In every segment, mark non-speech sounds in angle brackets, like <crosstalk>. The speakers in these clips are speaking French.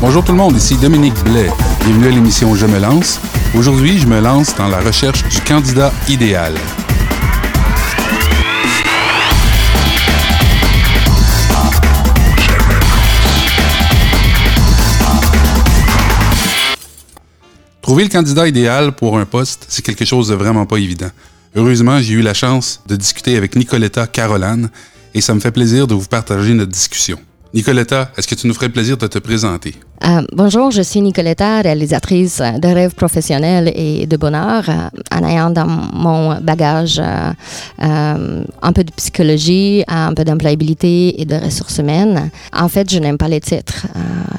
Bonjour tout le monde, ici Dominique Blais. Bienvenue à l'émission Je me lance. Aujourd'hui, je me lance dans la recherche du candidat idéal. Trouver le candidat idéal pour un poste, c'est quelque chose de vraiment pas évident. Heureusement, j'ai eu la chance de discuter avec Nicoletta Caroline et ça me fait plaisir de vous partager notre discussion. Nicoletta, est-ce que tu nous ferais plaisir de te présenter? Euh, bonjour, je suis Nicoletta, réalisatrice de rêves professionnels et de bonheur, euh, en ayant dans mon bagage euh, un peu de psychologie, un peu d'employabilité et de ressources humaines. En fait, je n'aime pas les titres.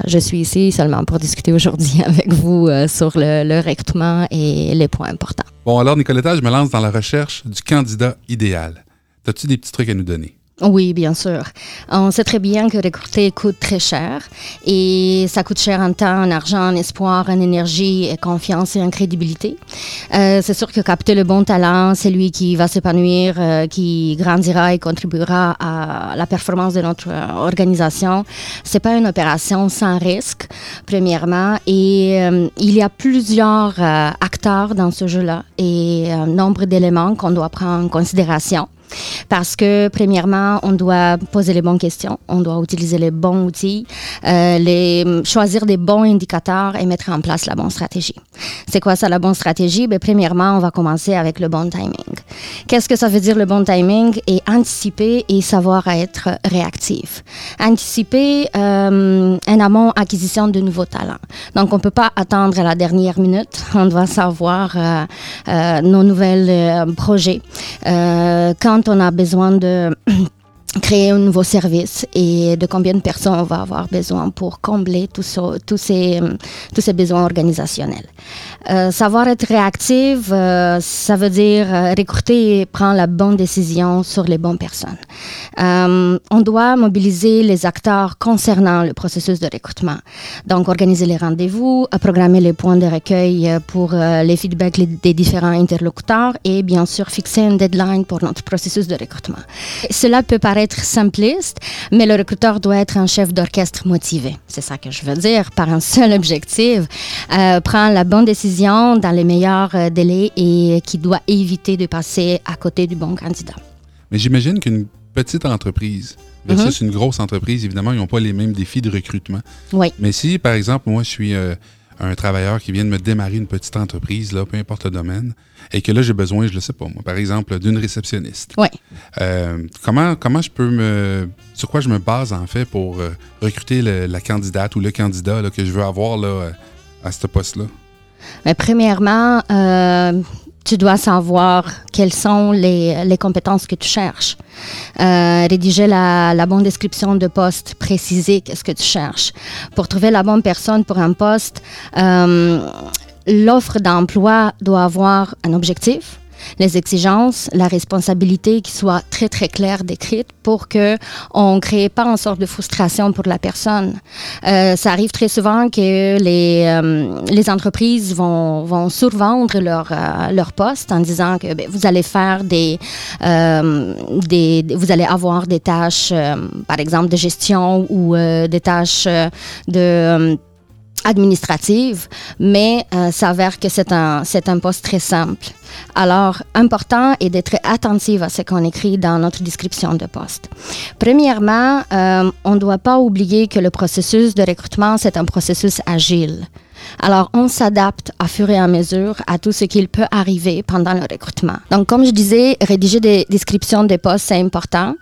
je suis ici seulement pour discuter aujourd'hui <laughs> avec vous sur le, le recrutement et les points importants. Bon, alors Nicoletta, je me lance dans la recherche du candidat idéal. As-tu des petits trucs à nous donner? Oui, bien sûr. On sait très bien que recruter coûte très cher et ça coûte cher en temps, en argent, en espoir, en énergie, en confiance et en crédibilité. Euh, c'est sûr que capter le bon talent, c'est lui qui va s'épanouir, euh, qui grandira et contribuera à la performance de notre euh, organisation. C'est pas une opération sans risque, premièrement, et il y a plusieurs acteurs dans ce jeu-là et un nombre d'éléments qu'on doit prendre en considération. Parce que, premièrement, on doit poser les bonnes questions, on doit utiliser les bons outils, euh, les, choisir des bons indicateurs et mettre en place la bonne stratégie. C'est quoi ça, la bonne stratégie? Ben, premièrement, on va commencer avec le bon timing. Qu'est-ce que ça veut dire le bon timing? Et anticiper et savoir être réactif. Anticiper euh, en amont acquisition de nouveaux talents. Donc, on ne peut pas attendre à la dernière minute. <laughs> On doit savoir euh, euh, nos nouvelles euh, projets. Euh, quand on a besoin de <clears throat> créer un nouveau service et de combien de personnes on va avoir besoin pour combler tous, ces, tous ces besoins organisationnels. Euh, savoir être réactive, euh, ça veut dire euh, recruter et prendre la bonne décision sur les bonnes personnes. Euh, on doit mobiliser les acteurs concernant le processus de recrutement. Donc, organiser les rendez-vous, programmer les points de recueil pour les feedbacks des différents interlocuteurs et bien sûr fixer une deadline pour notre processus de recrutement. Cela peut paraître être simpliste, mais le recruteur doit être un chef d'orchestre motivé. C'est ça que je veux dire, par un seul objectif, euh, prendre la bonne décision dans les meilleurs euh, délais et qui doit éviter de passer à côté du bon candidat. Mais j'imagine qu'une petite entreprise versus mhm. une grosse entreprise, évidemment, ils n'ont pas les mêmes défis de recrutement. Oui. Mais si, par exemple, moi, je suis... Euh, un travailleur qui vient de me démarrer une petite entreprise, là, peu importe le domaine, et que là, j'ai besoin, je ne sais pas, moi, par exemple, d'une réceptionniste. Oui. Euh, comment, comment je peux me. Sur quoi je me base, en fait, pour euh, recruter la candidate ou le candidat que je veux avoir là, à ce poste-là? Mais premièrement, euh, tu dois savoir quelles sont les, les compétences que tu cherches. Euh, rédiger la, la, bonne description de poste, préciser qu'est-ce que tu cherches. Pour trouver la bonne personne pour un poste, euh, l'offre d'emploi doit avoir un objectif, les exigences, la responsabilité qui soit très très claire décrite pour que on crée pas une sorte de frustration pour la personne. Euh, ça arrive très souvent que les euh, les entreprises vont vont survendre leur euh, leur poste en disant que ben, vous allez faire des euh, des vous allez avoir des tâches euh, par exemple de gestion ou des tâches de administrative, mais euh, s'avère que c'est un, c'est un poste très simple. Alors, important est d'être attentif à ce qu'on écrit dans notre description de poste. Premièrement, euh, on ne doit pas oublier que le processus de recrutement, c'est un processus agile. Alors, on s'adapte à fur et à mesure à tout ce qu'il peut arriver pendant le recrutement. Donc, comme je disais, rédiger des descriptions des postes, c'est important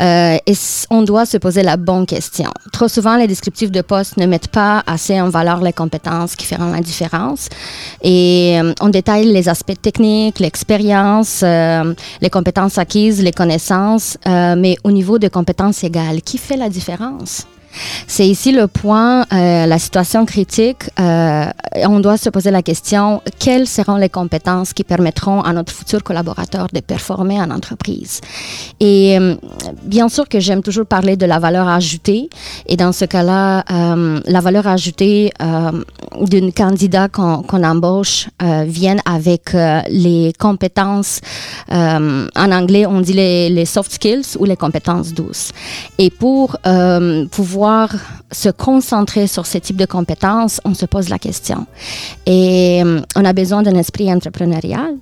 euh, et on doit se poser la bonne question. Trop souvent, les descriptifs de postes ne mettent pas assez en valeur les compétences qui feront la différence et euh, on détaille les aspects techniques, l'expérience, euh, les compétences acquises, les connaissances, euh, mais au niveau des compétences égales, qui fait la différence? C'est ici le point, euh, la situation critique. Euh, on doit se poser la question, quelles seront les compétences qui permettront à notre futur collaborateur de performer en entreprise? Et euh, bien sûr que j'aime toujours parler de la valeur ajoutée. Et dans ce cas-là, la valeur ajoutée d'une candidat qu'on qu'on embauche vient avec les compétences, en anglais on dit les, les, soft skills ou les compétences douces. Et pour pouvoir pouvoir se concentrer sur ce type de compétences, on se pose la question. Et euh, on a besoin d'un esprit entrepreneurial,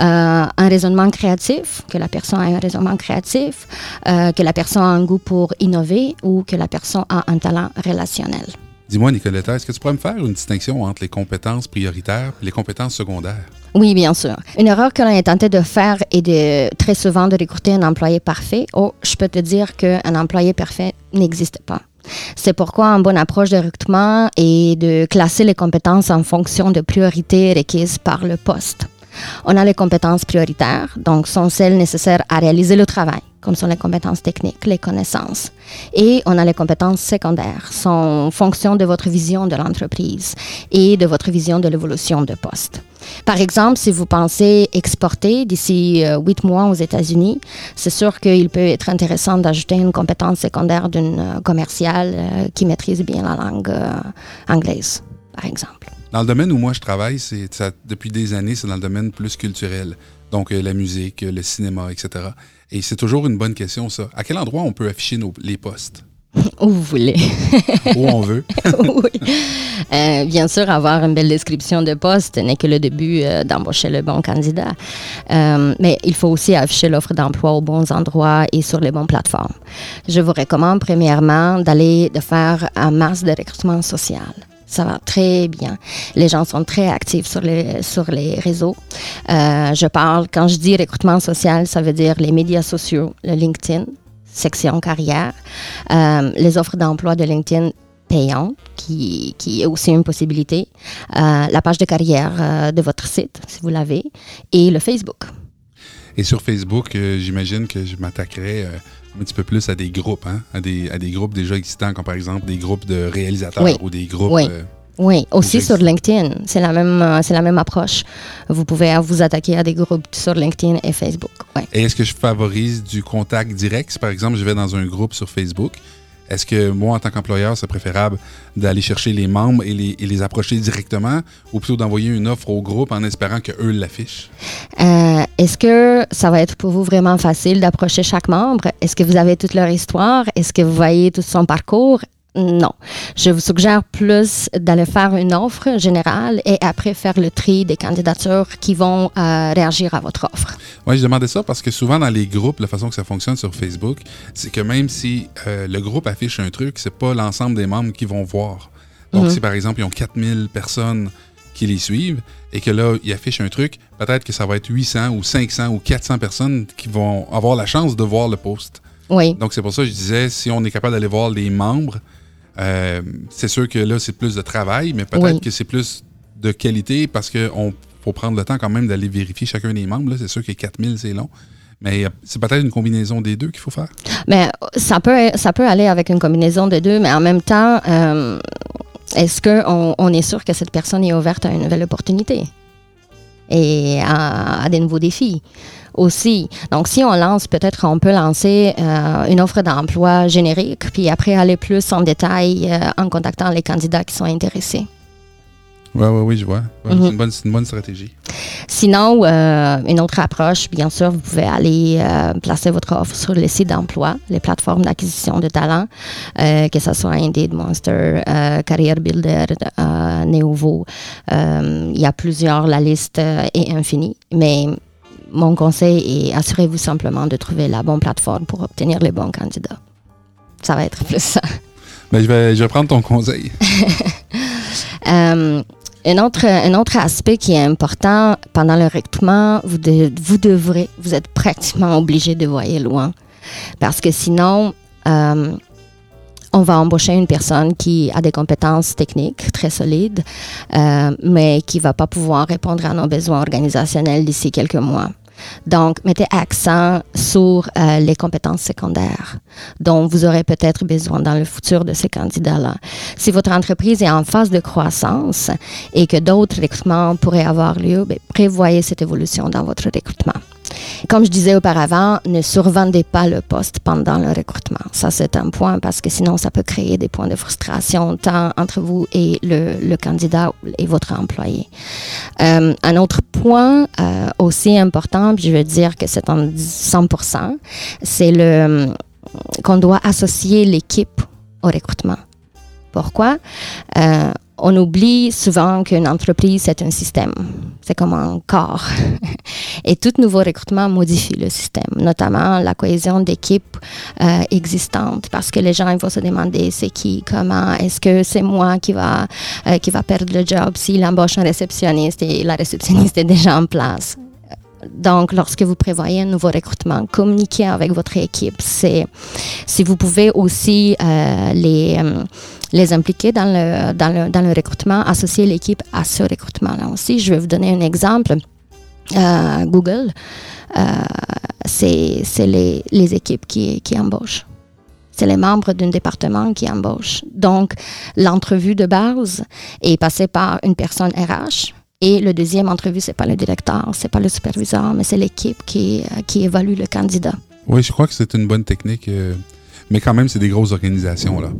euh, un raisonnement créatif, que la personne a un raisonnement créatif, euh, que la personne a un goût pour innover ou que la personne a un talent relationnel. Dis-moi, Nicoletta, est-ce que tu pourrais me faire une distinction entre les compétences prioritaires et les compétences secondaires? Oui, bien sûr. Une erreur que l'on est tenté de faire est de très souvent de recruter un employé parfait. Oh, je peux te dire qu'un employé parfait n'existe pas. C'est pourquoi une bonne approche de recrutement est de classer les compétences en fonction de priorités requises par le poste. On a les compétences prioritaires, donc sont celles nécessaires à réaliser le travail, comme sont les compétences techniques, les connaissances. Et on a les compétences secondaires, sont en fonction de votre vision de l'entreprise et de votre vision de l'évolution de poste. Par exemple, si vous pensez exporter d'ici euh, huit mois aux États-Unis, c'est sûr qu'il peut être intéressant d'ajouter une compétence secondaire d'une euh, commerciale euh, qui maîtrise bien la langue anglaise, par exemple. Dans le domaine où moi je travaille, c'est depuis des années, c'est dans le domaine plus culturel. Donc la musique, le cinéma, etc. Et c'est toujours une bonne question, ça. À quel endroit on peut afficher nos, les postes? <laughs> Où vous voulez. Où on veut. <laughs> oui. Euh, bien sûr, avoir une belle description de poste n'est que le début euh, d'embaucher le bon candidat. Euh, mais il faut aussi afficher l'offre d'emploi aux bons endroits et sur les bonnes plateformes. Je vous recommande premièrement d'aller de faire un masse de recrutement social. Ça va très bien. Les gens sont très actifs sur les, sur les réseaux. je parle, quand je dis recrutement social, ça veut dire les médias sociaux, le LinkedIn, section carrière, euh, les offres d'emploi de LinkedIn payantes, qui, qui, est aussi une possibilité, euh, la page de carrière euh, de votre site, si vous l'avez, et le Facebook. Et sur Facebook, j'imagine que je m'attaquerai un petit peu plus à des groupes, hein? à, des, à des groupes déjà existants, comme par exemple des groupes de réalisateurs ou des groupes... Oui. Oui, aussi sur LinkedIn, c'est la même euh, c'est la même approche. Vous pouvez vous attaquer à des groupes sur LinkedIn et Facebook. Et est-ce que je favorise du contact direct? Si par exemple je vais dans un groupe sur Facebook est-ce que moi, en tant qu'employeur, c'est préférable d'aller chercher les membres et les, approcher directement ou plutôt d'envoyer une offre au groupe en espérant qu'eux l'affichent? Euh, Est-ce que ça va être pour vous vraiment facile d'approcher chaque membre? Est-ce que vous avez toute leur histoire? Est-ce que vous voyez tout son parcours? Non. Je vous suggère plus d'aller faire une offre générale et après faire le tri des candidatures qui vont euh, réagir à votre offre. Oui, je demandais ça parce que souvent dans les groupes, la façon que ça fonctionne sur Facebook, c'est que même si euh, le groupe affiche un truc, c'est pas l'ensemble des membres qui vont voir. Donc, mhm. si par exemple, ils ont 4000 personnes qui les suivent et que là, ils affichent un truc, peut-être que ça va être 800 ou 500 ou 400 personnes qui vont avoir la chance de voir le post. Oui. Donc, c'est pour ça que je disais, si on est capable d'aller voir les membres, euh, c'est sûr que là, c'est plus de travail, mais peut-être que c'est plus de qualité parce qu'il faut prendre le temps quand même d'aller vérifier chacun des membres. C'est sûr que 4000, c'est long. Mais c'est peut-être une combinaison des deux qu'il faut faire. Mais ça peut, ça peut aller avec une combinaison des deux, mais en même temps, euh, est-ce qu'on on est sûr que cette personne est ouverte à une nouvelle opportunité? Et à des nouveaux défis? aussi. Donc, si on lance, peut-être on peut lancer euh, une offre d'emploi générique, puis après aller plus en détail euh, en contactant les candidats qui sont intéressés. Oui, oui, oui, je vois. Mhm. C'est une, bonne stratégie. Sinon, euh, une autre approche, bien sûr, vous pouvez aller placer votre offre sur les sites d'emploi, les plateformes d'acquisition de talents, que ce soit Indeed, Monster, Career Builder, Neovo. Il y a plusieurs, la liste est infinie, mais mon conseil est assurez-vous simplement de trouver la bonne plateforme pour obtenir les bons candidats. Ça va être plus ça. Ben, je, vais, je vais prendre ton conseil. <laughs> euh, un autre, un autre aspect qui est important pendant le recrutement, vous, vous devrez, vous êtes pratiquement obligé de voir loin. Parce que sinon, euh, on va embaucher une personne qui a des compétences techniques très solides, euh, mais qui ne va pas pouvoir répondre à nos besoins organisationnels d'ici quelques mois. Donc, mettez accent sur euh, les compétences secondaires dont vous aurez peut-être besoin dans le futur de ces candidats-là. Si votre entreprise est en phase de croissance et que d'autres recrutements pourraient avoir lieu, ben, prévoyez cette évolution dans votre recrutement. Comme je disais auparavant, ne survendez pas le poste pendant le recrutement. Ça, c'est un point parce que sinon, ça peut créer des points de frustration tant entre vous et le, candidat et votre employé. Euh, un autre point euh, aussi important, je veux dire que c'est en 100%, c'est le qu'on doit associer l'équipe au recrutement. Pourquoi? Euh, on oublie souvent qu'une entreprise, c'est un système. C'est comme un corps. <laughs> Et tout nouveau recrutement modifie le système, notamment la cohésion d'équipe euh, existante, parce que les gens ils vont se demander c'est qui, comment, est-ce que c'est moi qui va, euh, qui va perdre le job s'il embauche un réceptionniste et la réceptionniste est déjà en place? Donc, lorsque vous prévoyez un nouveau recrutement, communiquez avec votre équipe. C'est, si vous pouvez aussi euh, les, euh, les impliquer dans le, dans, le, dans le recrutement, associer l'équipe à ce recrutement-là aussi. Je vais vous donner un exemple. Euh, Google, c'est, c'est les, les équipes qui, qui embauchent c'est les membres d'un département qui embauchent. Donc, l'entrevue de base est passée par une personne RH et le deuxième entrevue, c'est pas le directeur, c'est pas le superviseur, mais c'est l'équipe qui, euh, qui évalue le candidat. Oui, je crois que c'est une bonne technique. Euh, mais quand même, c'est des grosses organisations. Là.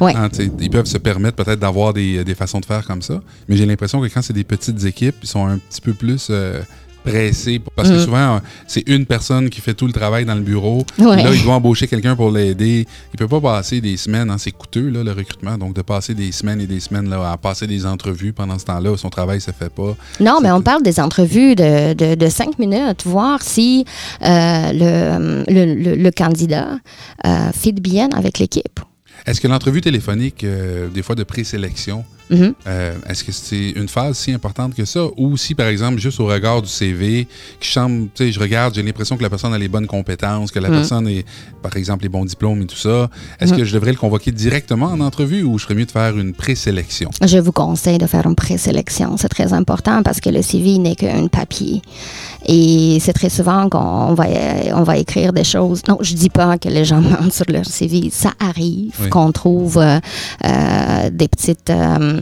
Ouais. Hein, ils peuvent se permettre peut-être d'avoir des, des, façons de faire comme ça. Mais j'ai l'impression que quand c'est des petites équipes, ils sont un petit peu plus euh, pressé parce que mm. souvent c'est une personne qui fait tout le travail dans le bureau. Ouais. Là, il doit embaucher quelqu'un pour l'aider. Il peut pas passer des semaines, hein, c'est coûteux là, le recrutement, donc de passer des semaines et des semaines là, à passer des entrevues pendant ce temps-là, son travail se fait pas. Non, mais on parle des entrevues de, de, de cinq minutes, voir si euh, le, le, le, le, candidat euh, fit bien avec l'équipe. Est-ce que l'entrevue téléphonique, euh, des fois de présélection, Mm -hmm. euh, Est-ce que c'est une phase si importante que ça? Ou si, par exemple, juste au regard du CV, qui semble, tu sais, je regarde, j'ai l'impression que la personne a les bonnes compétences, que la Mm. mmh. personne est, par exemple, les bons diplômes et tout ça. Est-ce mmh. que je devrais le convoquer directement en entrevue ou je ferais mieux de faire une présélection? Je vous conseille de faire une présélection. C'est très important parce que le CV n'est qu'un papier. Et c'est très souvent qu'on va, on va écrire des choses. Non, je dis pas que les gens <laughs> mentent sur leur CV. Ça arrive oui. qu'on trouve euh, euh, des petites euh,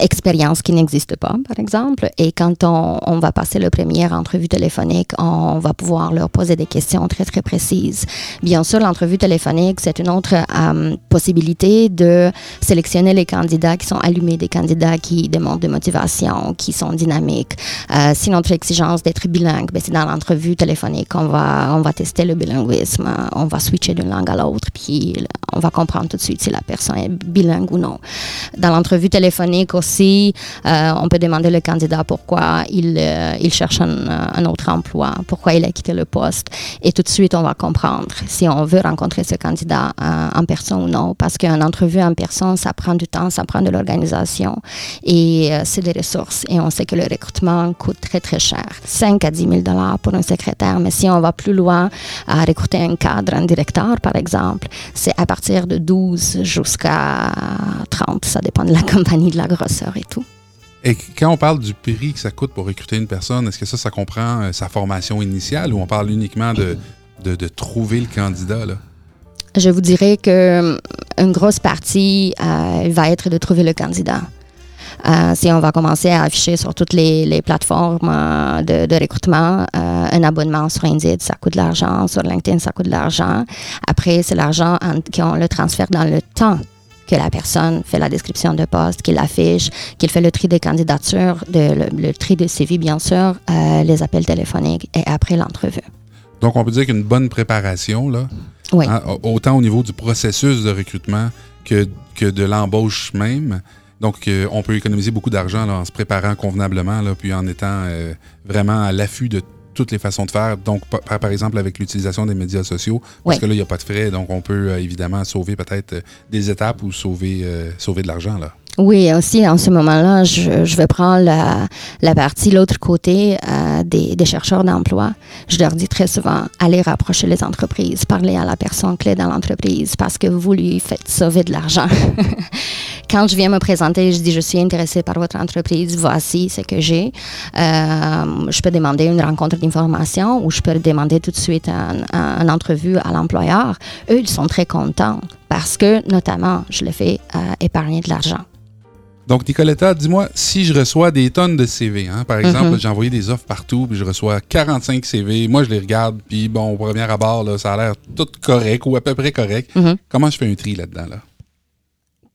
expériences qui n'existent pas, par exemple. Et quand on, on, va passer le première entrevue téléphonique, on va pouvoir leur poser des questions très, très précises. Bien sûr, l'entrevue téléphonique, c'est une autre possibilité de sélectionner les candidats qui sont allumés, des candidats qui demandent de motivation, qui sont dynamiques. Euh, si notre exigence d'être bilingue, ben c'est dans l'entrevue téléphonique qu'on va, on va tester le bilinguisme, on va switcher d'une langue à l'autre, puis on va comprendre tout de suite si la personne est bilingue ou non. Dans l'entrevue aussi, euh, on peut demander le candidat pourquoi il, euh, il cherche un, autre emploi, pourquoi il a quitté le poste. Et tout de suite, on va comprendre si on veut rencontrer ce candidat euh, en personne ou non. Parce qu'une entrevue en personne, ça prend du temps, ça prend de l'organisation et c'est des ressources. Et on sait que le recrutement coûte très, très cher. 5 à 10 000 dollars pour un secrétaire. Mais si on va plus loin à recruter un cadre, un directeur, par exemple, c'est à partir de 12 jusqu'à 30. Ça dépend de la <laughs> compagnie, de la grosseur et tout. Et quand on parle du prix que ça coûte pour recruter une personne, est-ce que ça, ça comprend euh, sa formation initiale ou on parle uniquement de, de, de trouver le candidat? Là? Je vous dirais qu'une grosse partie euh, va être de trouver le candidat. Euh, si on va commencer à afficher sur toutes les, les plateformes euh, de, de, recrutement, euh, un abonnement sur Indeed, ça coûte de l'argent, sur LinkedIn, ça coûte de l'argent. Après, c'est l'argent qu'on le transfère dans le temps que la personne fait la description de poste, qu'il affiche, qu'il fait le tri des candidatures, de, le, le, tri de CV, bien sûr, euh, les appels téléphoniques et après l'entrevue. Donc, on peut dire qu'une bonne préparation, là, oui. hein, autant au niveau du processus de recrutement que, que de l'embauche même. Donc, euh, on peut économiser beaucoup d'argent en se préparant convenablement, là, puis en étant euh, vraiment à l'affût de toutes les façons de faire. Donc, par, par exemple, avec l'utilisation des médias sociaux, parce que là, il n'y a pas de frais, donc on peut euh, évidemment sauver peut-être des étapes ou sauver, euh, sauver de l'argent, là. Oui, aussi en ce moment-là, je, je vais prendre la, partie, l'autre côté euh, des, chercheurs d'emploi. Je leur dis très souvent, allez rapprocher les entreprises, parlez à la personne clé dans l'entreprise parce que vous lui faites sauver de l'argent. <laughs> Quand je viens me présenter, je dis, je suis intéressée par votre entreprise, voici ce que j'ai. Euh, je peux demander une rencontre d'information ou je peux demander tout de suite une un, un entrevue à l'employeur. Eux, ils sont très contents parce que, notamment, je les fais euh, épargner de l'argent. Donc, Nicoletta, dis-moi, si je reçois des tonnes de CV, hein, par exemple, mm -hmm. j'ai envoyé des offres partout, puis je reçois 45 CV, moi je les regarde, puis bon, au premier abord, là, ça a l'air tout correct ou à peu près correct. Mm -hmm. Comment je fais un tri là-dedans? Là?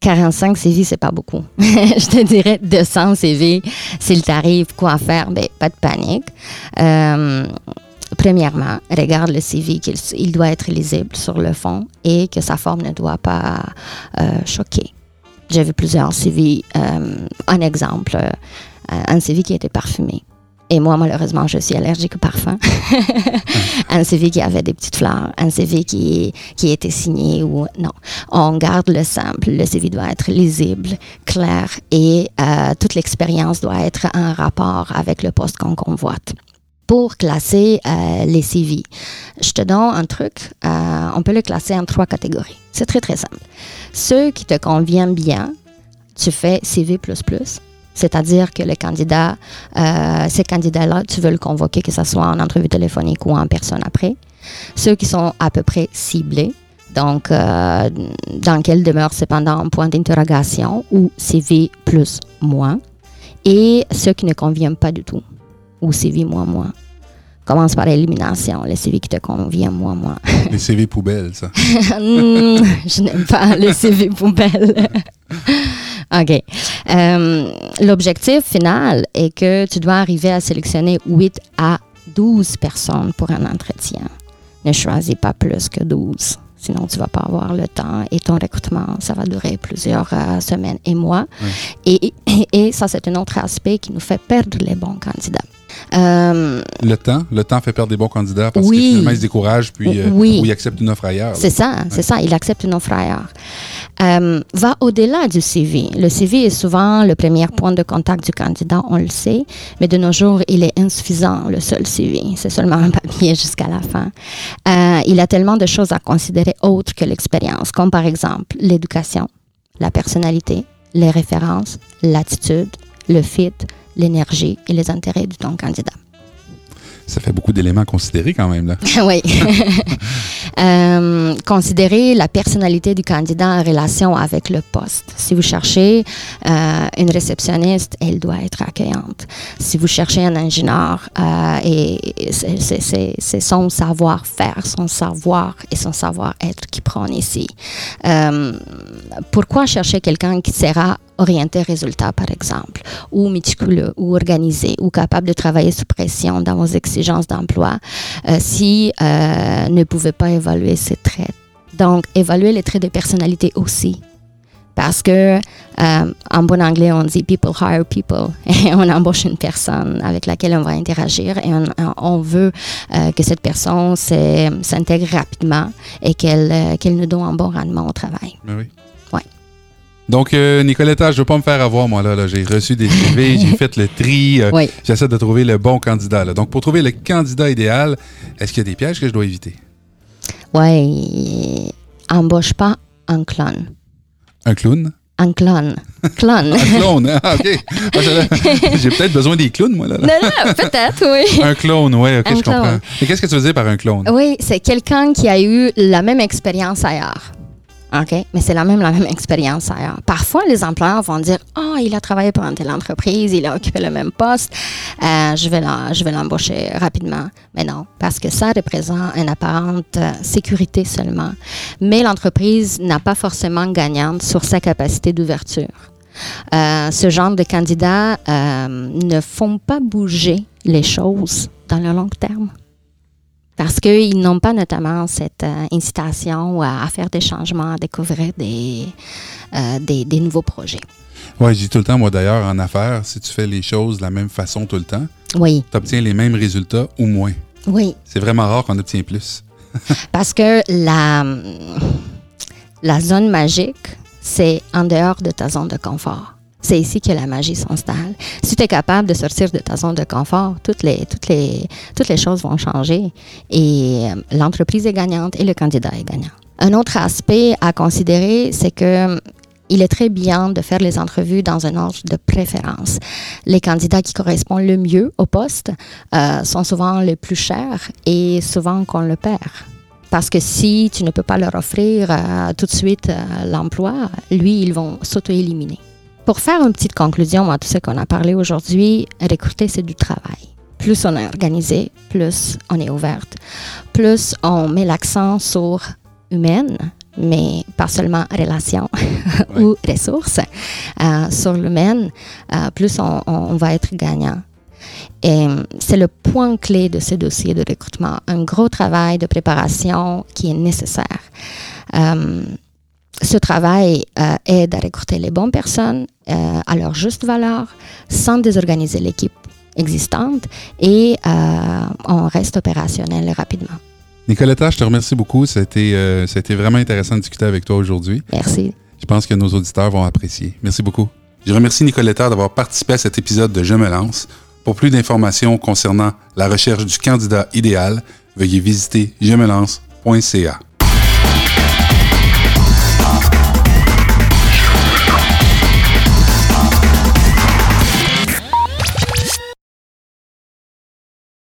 45 CV, c'est pas beaucoup. <laughs> je te dirais 200 CV, s'il t'arrive quoi faire, ben, pas de panique. Euh, premièrement, regarde le CV qu'il il doit être lisible sur le fond et que sa forme ne doit pas euh, choquer. Vu plusieurs CV. Euh, un exemple, euh, un CV qui était parfumé. Et moi, malheureusement, je suis allergique au parfum. <laughs> un CV qui avait des petites fleurs, un CV qui, qui était signé ou non. On garde le simple. Le CV doit être lisible, clair et euh, toute l'expérience doit être en rapport avec le poste qu'on convoite. Pour classer euh, les CV, je te donne un truc. Euh, on peut le classer en trois catégories. C'est très, très simple. Ceux qui te conviennent bien, tu fais CV++. C'est-à-dire que le candidat, euh, ces candidats-là, tu veux le convoquer, que ce soit en entrevue téléphonique ou en personne après. Ceux qui sont à peu près ciblés, donc euh, dans quel demeure cependant un point d'interrogation ou CV plus moins. Et ceux qui ne conviennent pas du tout, ou CV moins moins. Commence par l'élimination, les CV qui te conviennent moins moins. Les CV poubelles, ça. <laughs> Je n'aime pas les CV poubelles. <laughs> OK. Euh, L'objectif final est que tu dois arriver à sélectionner 8 à 12 personnes pour un entretien. Ne choisis pas plus que 12. Sinon, tu ne vas pas avoir le temps et ton recrutement, ça va durer plusieurs euh, semaines et mois. Et, et, et, ça, c'est un autre aspect qui nous fait perdre les bons candidats. Euh, le temps, le temps fait perdre des bons candidats parce oui, que finalement ils se découragent puis euh, oui. ou ils acceptent une offre ailleurs. C'est ça, ouais. c'est ça, ils acceptent une offre ailleurs. Euh, va au-delà du CV. Le CV est souvent le premier point de contact du candidat, on le sait, mais de nos jours, il est insuffisant, le seul CV. C'est seulement un papier <laughs> jusqu'à la fin. Euh, il a tellement de choses à considérer autres que l'expérience, comme par exemple l'éducation, la personnalité, les références, l'attitude, le fit, l'énergie et les intérêts de ton candidat. Ça fait beaucoup d'éléments à considérer quand même. Là. <laughs> oui. <laughs> euh, considérer la personnalité du candidat en relation avec le poste. Si vous cherchez euh, une réceptionniste, elle doit être accueillante. Si vous cherchez un ingénieur, euh, et c'est son savoir-faire, son savoir et son savoir-être qui prend ici. Euh, pourquoi chercher quelqu'un qui sera orienté résultat, par exemple, ou méticuleux, ou organisé, ou capable de travailler sous pression dans vos exigences d'emploi, euh, si euh, ne pouvez pas évaluer ces traits. Donc, évaluer les traits de personnalité aussi. Parce que, euh, en bon anglais, on dit people hire people. <laughs> Et on embauche une personne avec laquelle on va interagir et on, veut euh, que cette personne s'intègre rapidement et qu'elle nous donne un bon rendement au travail. Mais oui. Donc, euh, Nicoletta, je ne veux pas me faire avoir, moi, là. là j'ai reçu des <laughs> CV, j'ai fait le tri. Euh, oui. J'essaie de trouver le bon candidat. Là. Donc, pour trouver le candidat idéal, est-ce qu'il y a des pièges que je dois éviter? Oui. Embauche pas un clone. Un clown? Un clone. Clone. <laughs> un clone, ah, OK. <laughs> J'ai peut-être besoin des clowns, moi, là. là. Non, non, peut-être, oui. un clone, oui, OK, Un je comprends. Mais qu'est-ce que tu veux dire par un clone? Oui, c'est quelqu'un qui a eu la même expérience ailleurs. OK? Mais c'est la même, la même expérience ailleurs. Parfois, les employeurs vont dire Oh, il a travaillé pour une telle entreprise, il a occupé le même poste, euh, je vais l'en- je vais l'embaucher rapidement. Mais non, parce que ça représente une apparente euh, sécurité seulement. Mais l'entreprise n'a pas forcément gagnante sur sa capacité d'ouverture. Euh, ce genre de candidats euh, ne font pas bouger les choses dans le long terme. Parce qu'ils n'ont pas notamment cette euh, incitation à, à faire des changements, à découvrir des, euh, des, des nouveaux projets. Oui, je dis tout le temps, moi, d'ailleurs, en affaires, si tu fais les choses de la même façon tout le temps, Oui, tu obtiens les mêmes résultats ou moins. oui. C'est vraiment rare qu'on obtient plus. <laughs> Parce que la, la zone magique, c'est en dehors de ta zone de confort. C'est ici que la magie s'installe. Si tu es capable de sortir de ta zone de confort, toutes les, toutes les, toutes les choses vont changer et euh, l'entreprise est gagnante et le candidat est gagnant. Un autre aspect à considérer, c'est que il est très bien de faire les entrevues dans un ordre de préférence. Les candidats qui correspondent le mieux au poste euh, sont souvent les plus chers et souvent qu'on le perd. Parce que si tu ne peux pas leur offrir euh, tout de suite euh, l'emploi, lui, ils vont s'auto-éliminer. Pour faire une petite conclusion à tout ce qu'on a parlé aujourd'hui, recruter, c'est du travail. Plus on est organisé, plus on est ouverte, plus on met l'accent sur humaine, mais pas seulement relation <laughs> ou ressources, euh, sur l'humaine, euh, plus on, on va être gagnant. Et c'est le point clé de ce dossier de recrutement. Un gros travail de préparation qui est nécessaire. Euh, ce travail aide à recruter les bonnes personnes euh, à leur juste valeur sans désorganiser l'équipe existante et on reste opérationnel rapidement. Nicoletta, je te remercie beaucoup. Ça a, été, ça a été vraiment intéressant de discuter avec toi aujourd'hui. Merci. Je pense que nos auditeurs vont apprécier. Merci beaucoup. Je remercie Nicoletta d'avoir participé à cet épisode de Je me lance. Pour plus d'informations concernant la recherche du candidat idéal, veuillez visiter je me lance.ca.